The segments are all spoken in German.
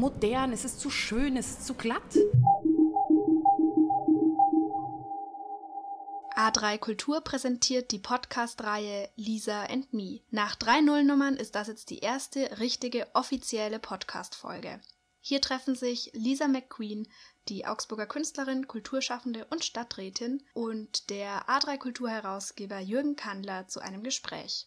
modern, es ist zu schön, es ist zu glatt. A3 Kultur präsentiert die Podcast-Reihe Lisa and Me. Nach drei Nullnummern ist das jetzt die erste richtige offizielle Podcast-Folge. Hier treffen sich Lisa McQueen, die Augsburger Künstlerin, Kulturschaffende und Stadträtin, und der A3 Kulturherausgeber Jürgen Kandler zu einem Gespräch.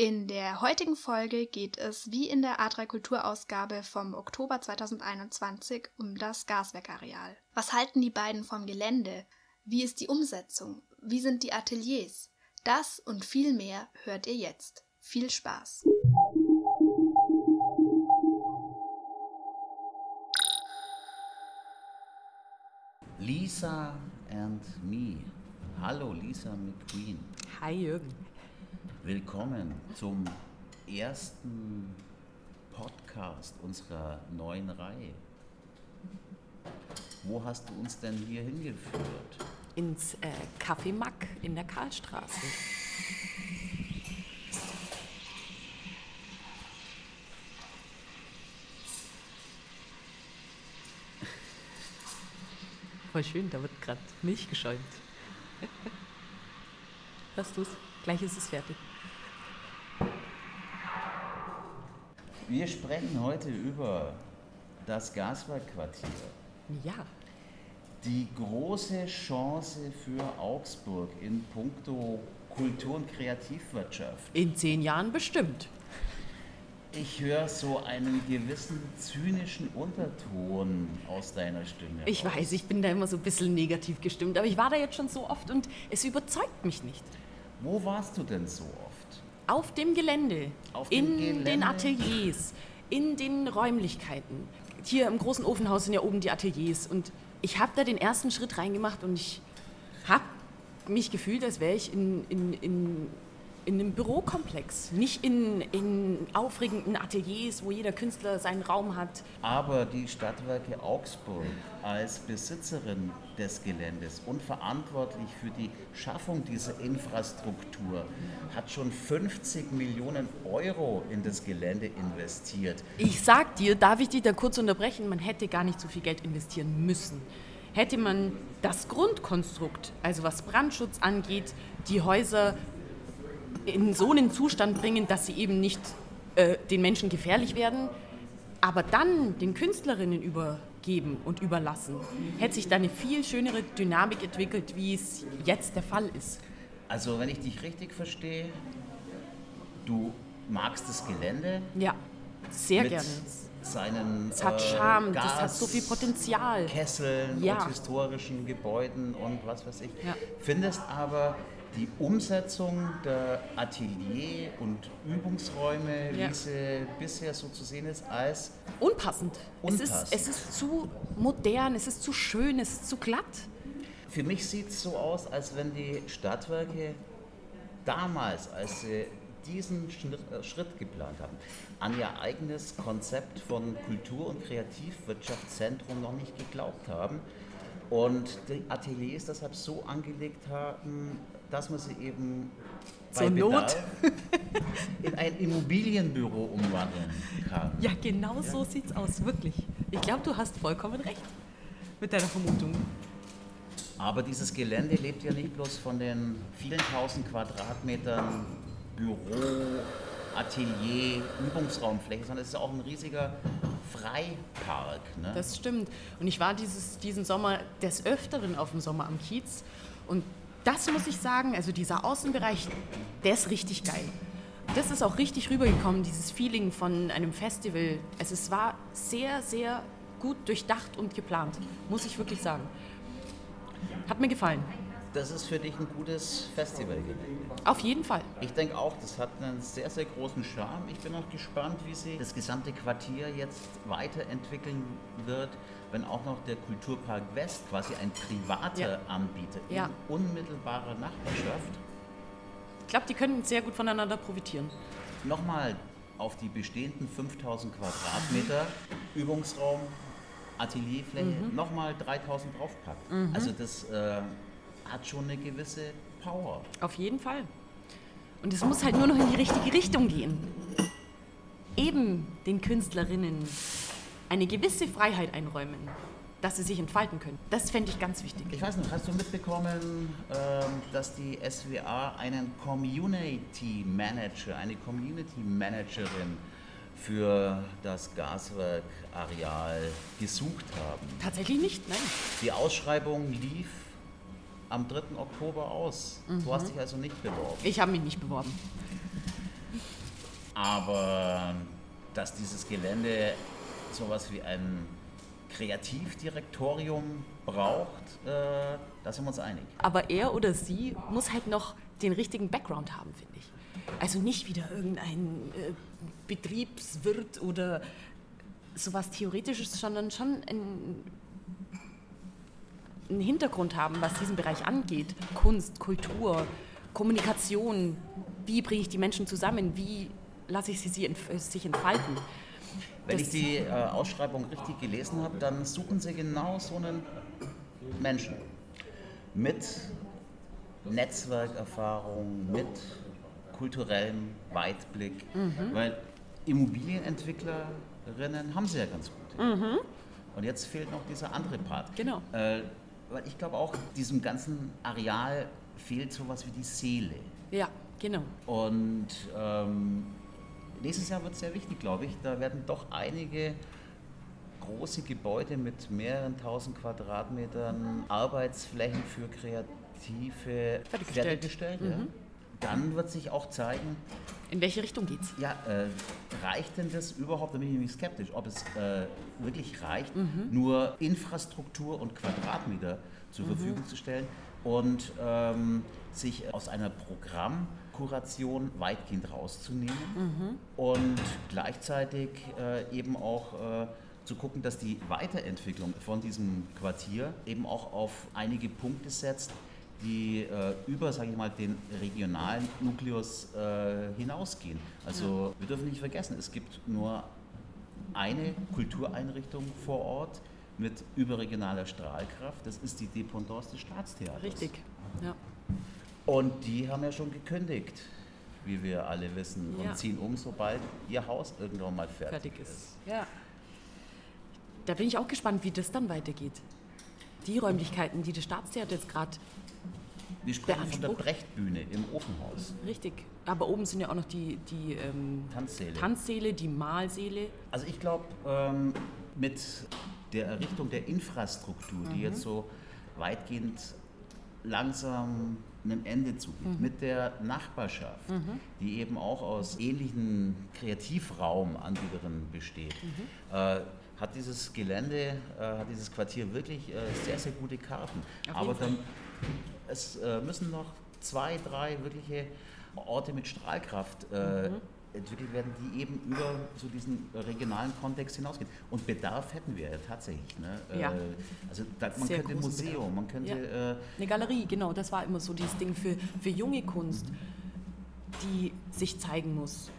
In der heutigen Folge geht es wie in der A3 Kulturausgabe vom Oktober 2021 um das Gaswerkareal. Was halten die beiden vom Gelände? Wie ist die Umsetzung? Wie sind die Ateliers? Das und viel mehr hört ihr jetzt. Viel Spaß! Lisa and me. Hallo Lisa McQueen. Hi Jürgen. Willkommen zum ersten Podcast unserer neuen Reihe. Wo hast du uns denn hier hingeführt? Ins äh, Café Mack in der Karlstraße. Voll schön, da wird gerade Milch geschäumt. Hörst du's? Gleich ist es fertig. Wir sprechen heute über das Gaswerkquartier. Ja, Die große Chance für Augsburg in puncto Kultur- und Kreativwirtschaft. in zehn Jahren bestimmt. Ich höre so einen gewissen zynischen Unterton aus deiner Stimme. Ich raus. weiß, ich bin da immer so ein bisschen negativ gestimmt, aber ich war da jetzt schon so oft und es überzeugt mich nicht. Wo warst du denn so oft? Auf dem Gelände, Auf in dem Gelände? den Ateliers, in den Räumlichkeiten. Hier im großen Ofenhaus sind ja oben die Ateliers und ich habe da den ersten Schritt reingemacht und ich habe mich gefühlt, als wäre ich in, in, in, in einem Bürokomplex, nicht in, in aufregenden Ateliers, wo jeder Künstler seinen Raum hat. Aber die Stadtwerke Augsburg als Besitzerin des Geländes und verantwortlich für die Schaffung dieser Infrastruktur hat schon 50 Millionen Euro in das Gelände investiert. Ich sag dir, darf ich dich da kurz unterbrechen, man hätte gar nicht so viel Geld investieren müssen. Hätte man das Grundkonstrukt, also was Brandschutz angeht, die Häuser in so einen Zustand bringen, dass sie eben nicht äh, den Menschen gefährlich werden, aber dann den Künstlerinnen übergeben und überlassen, hätte sich da eine viel schönere Dynamik entwickelt, wie es jetzt der Fall ist. Also wenn ich dich richtig verstehe, du magst das Gelände Ja, sehr mit gerne. seinen Es hat äh, Charme, das hat so viel Gas- Potenzial. Kesseln Ja. und historischen Gebäuden und was weiß ich. Ja. Findest aber die Umsetzung der Atelier- und Übungsräume, Ja. wie sie bisher so zu sehen ist, als Unpassend. Es, Unpassend. ist, es ist zu modern, es ist zu schön, es ist zu glatt. Für mich sieht es so aus, als wenn die Stadtwerke damals, als sie diesen äh, Schritt geplant haben, an ihr eigenes Konzept von Kultur- und Kreativwirtschaftszentrum noch nicht geglaubt haben und die Ateliers deshalb so angelegt haben, dass man sie eben bei Zur Not. In ein Immobilienbüro umwandeln kann. Ja, genau so sieht's aus, wirklich. Ich glaube, du hast vollkommen recht mit deiner Vermutung. Aber dieses Gelände lebt ja nicht bloß von den vielen tausend Quadratmetern Büro, Atelier, Übungsraumfläche, sondern es ist auch ein riesiger Freipark. Ne? Das stimmt. Und ich war dieses, diesen Sommer des Öfteren auf dem Sommer am Kiez. Und das muss ich sagen, also dieser Außenbereich, der ist richtig geil. Das ist auch richtig rübergekommen, dieses Feeling von einem Festival. Also es war sehr, sehr gut durchdacht und geplant, muss ich wirklich sagen. Hat mir gefallen. Das ist für dich ein gutes Festivalgelände. Auf jeden Fall. Ich denke auch, das hat einen sehr, sehr großen Charme. Ich bin auch gespannt, wie sich das gesamte Quartier jetzt weiterentwickeln wird, wenn auch noch der Kulturpark West quasi ein privater Ja. Anbieter Ja. in unmittelbarer Nachbarschaft Ich glaube, die können sehr gut voneinander profitieren. nochmal auf die bestehenden 5000 Quadratmeter Übungsraum, Atelierfläche, Mhm. nochmal 3000 draufpackt. Also das äh, hat schon eine gewisse Power. Auf jeden Fall. Und es muss halt nur noch in die richtige Richtung gehen. Eben den Künstlerinnen eine gewisse Freiheit einräumen, dass sie sich entfalten können. Das fände ich ganz wichtig. Ich weiß nicht, hast du mitbekommen, ähm, dass die SWA einen Community Manager, eine Community Managerin für das Gaswerkareal gesucht haben? Tatsächlich nicht, nein. Die Ausschreibung lief am 3. Oktober aus. Du hast dich also nicht beworben. Ich habe mich nicht beworben. Aber dass dieses Gelände sowas wie ein Kreativdirektorium braucht, äh, da sind wir uns einig. Aber er oder sie muss halt noch den richtigen Background haben, finde ich. Also nicht wieder irgendein äh, Betriebswirt oder sowas Theoretisches, sondern schon ein, einen Hintergrund haben, was diesen Bereich angeht. Kunst, Kultur, Kommunikation. Wie bringe ich die Menschen zusammen? Wie lasse ich sie, sie entf sich entfalten? Wenn Das- ich die äh, Ausschreibung richtig gelesen habe, dann suchen sie genau so einen Menschen mit Netzwerkerfahrung, mit kulturellem Weitblick, weil Immobilienentwicklerinnen haben sie ja ganz gut. Und jetzt fehlt noch dieser andere Part. Genau. Äh, weil ich glaube auch, diesem ganzen Areal fehlt sowas wie die Seele. Ja, genau. Und ähm, nächstes Jahr wird es sehr wichtig, glaube ich. Da werden doch einige große Gebäude mit mehreren tausend Quadratmetern Arbeitsflächen für Kreative Fertiggestellt. fertiggestellt ja. Dann wird sich auch zeigen, In welche Richtung geht's? ja, äh, reicht denn das überhaupt, da bin ich nämlich skeptisch, ob es äh, wirklich reicht, nur Infrastruktur und Quadratmeter zur Verfügung zu stellen und ähm, sich aus einer Programmkuration weitgehend rauszunehmen und gleichzeitig äh, eben auch äh, zu gucken, dass die Weiterentwicklung von diesem Quartier eben auch auf einige Punkte setzt, die äh, über, sage ich mal, den regionalen Nukleus äh, hinausgehen. Also wir dürfen nicht vergessen, es gibt nur eine Kultureinrichtung vor Ort mit überregionaler Strahlkraft. Das ist die Dependance des Staatstheaters. Richtig. Ja. Und die haben ja schon gekündigt, wie wir alle wissen, Ja. und ziehen um, sobald ihr Haus irgendwann mal fertig, fertig ist. Ja. Da bin ich auch gespannt, wie das dann weitergeht. Die Räumlichkeiten, die das Staatstheater jetzt gerade Wir sprechen von der. Brechtbühne im Ofenhaus. richtig. Aber oben sind ja auch noch die, die ähm, Tanzsäle. Tanzsäle, die Malsäle. Also ich glaube, ähm, mit der Errichtung der Infrastruktur, die jetzt so weitgehend langsam einem Ende zugeht, mit der Nachbarschaft, die eben auch aus ähnlichen Kreativraumanbietern besteht, äh, hat dieses Gelände, äh, hat dieses Quartier wirklich äh, sehr, sehr gute Karten. Aber dann es äh, müssen noch zwei, drei wirkliche Orte mit Strahlkraft äh, entwickelt werden, die eben über so diesen regionalen Kontext hinausgehen. Und Bedarf hätten wir ja tatsächlich. Ne? Ja. Äh, also da, man Sehr könnte ein Museum, man könnte Ja. äh, Eine Galerie, genau, das war immer so dieses Ding für, für junge Kunst, die sich zeigen muss.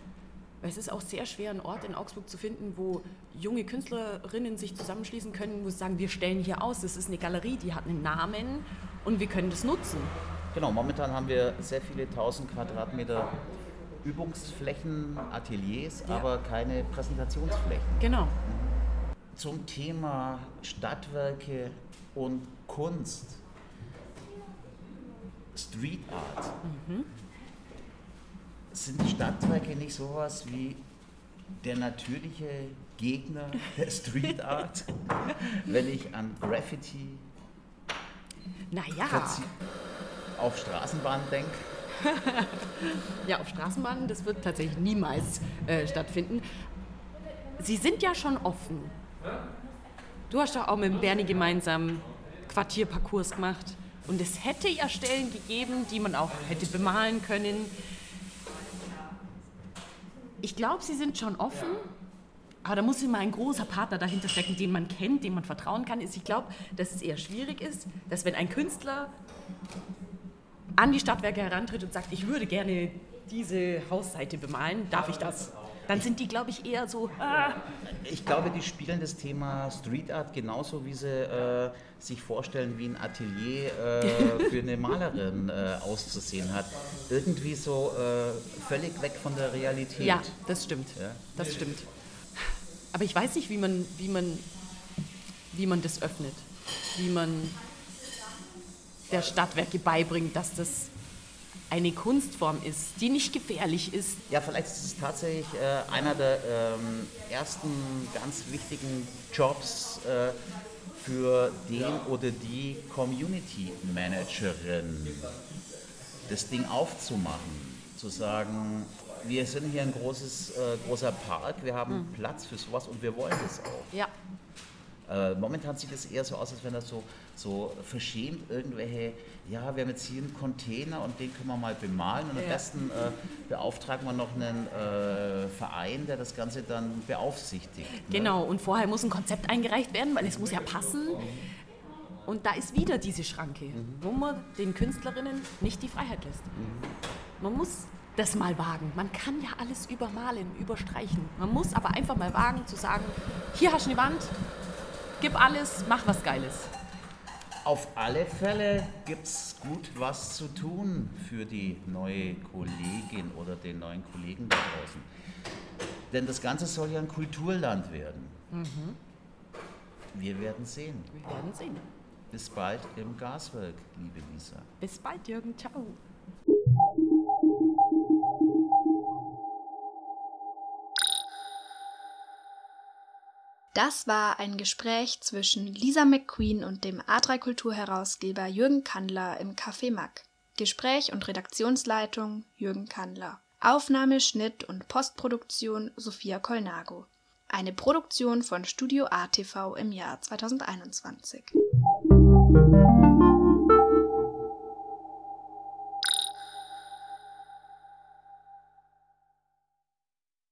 Weil es ist auch sehr schwer, einen Ort in Augsburg zu finden, wo junge Künstlerinnen sich zusammenschließen können, wo sie sagen, wir stellen hier aus, das ist eine Galerie, die hat einen Namen und wir können das nutzen. Genau, momentan haben wir sehr viele tausend Quadratmeter Übungsflächen, Ateliers, Ja. aber keine Präsentationsflächen. Genau. Zum Thema Stadtwerke und Kunst. Street Art. Sind Stadtwerke nicht sowas wie der natürliche Gegner der Street Art? Wenn ich an Graffiti Naja, auf Straßenbahnen denke. ja, auf Straßenbahnen, das wird tatsächlich niemals äh, stattfinden. Sie sind ja schon offen. Du hast doch auch mit Bernie gemeinsam Quartierparcours gemacht. Und es hätte ja Stellen gegeben, die man auch hätte bemalen können. Ich glaube, sie sind schon offen. Aber da muss immer ein großer Partner dahinter stecken, den man kennt, dem man vertrauen kann. Ich glaube, dass es eher schwierig ist, dass wenn ein Künstler an die Stadtwerke herantritt und sagt, ich würde gerne diese Hausseite bemalen, darf ich das? Dann sind die, glaube ich, eher so, ah, Ich glaube, die spielen das Thema Street Art genauso, wie sie äh, sich vorstellen, wie ein Atelier äh, für eine Malerin äh, auszusehen hat. Irgendwie so äh, völlig weg von der Realität. ja, das stimmt. Ja. Das stimmt. aber ich weiß nicht, wie man, wie man, wie man das öffnet, wie man der Stadtwerke beibringt, dass das eine Kunstform ist, die nicht gefährlich ist. Ja, vielleicht ist es tatsächlich äh, einer der ähm, ersten ganz wichtigen Jobs äh, für den oder die Community Managerin, das Ding aufzumachen, zu sagen, wir sind hier ein großes, äh, großer Park, wir haben mhm. Platz für sowas und wir wollen das auch. Ja. Äh, momentan sieht es eher so aus, als wenn das so, so verschämt irgendwelche, ja, wir haben jetzt hier einen Container und den können wir mal bemalen und ja. am besten äh, beauftragen wir noch einen äh, Verein, der das Ganze dann beaufsichtigt. Ne? Genau, und vorher muss ein Konzept eingereicht werden, weil es muss ja passen. Und da ist wieder diese Schranke, mhm. wo man den Künstlerinnen nicht die Freiheit lässt. Mhm. Man muss das mal wagen. Man kann ja alles übermalen, überstreichen. Man muss aber einfach mal wagen zu sagen, hier hast du eine Wand, gib alles, mach was Geiles. Auf alle Fälle gibt es gut was zu tun für die neue Kollegin oder den neuen Kollegen da draußen. Denn das Ganze soll ja ein Kulturland werden. Mhm. Wir werden sehen. Wir werden sehen. Bis bald im Gaswerk, liebe Lisa. Bis bald, Jürgen. Ciao. Das war ein Gespräch zwischen Lisa McQueen und dem A3 Kulturherausgeber Jürgen Kandler im Café Mack. Gespräch und Redaktionsleitung Jürgen Kandler. Aufnahme, Schnitt und Postproduktion Sophia Kolnago. Eine Produktion von Studio ATV im Jahr 2021.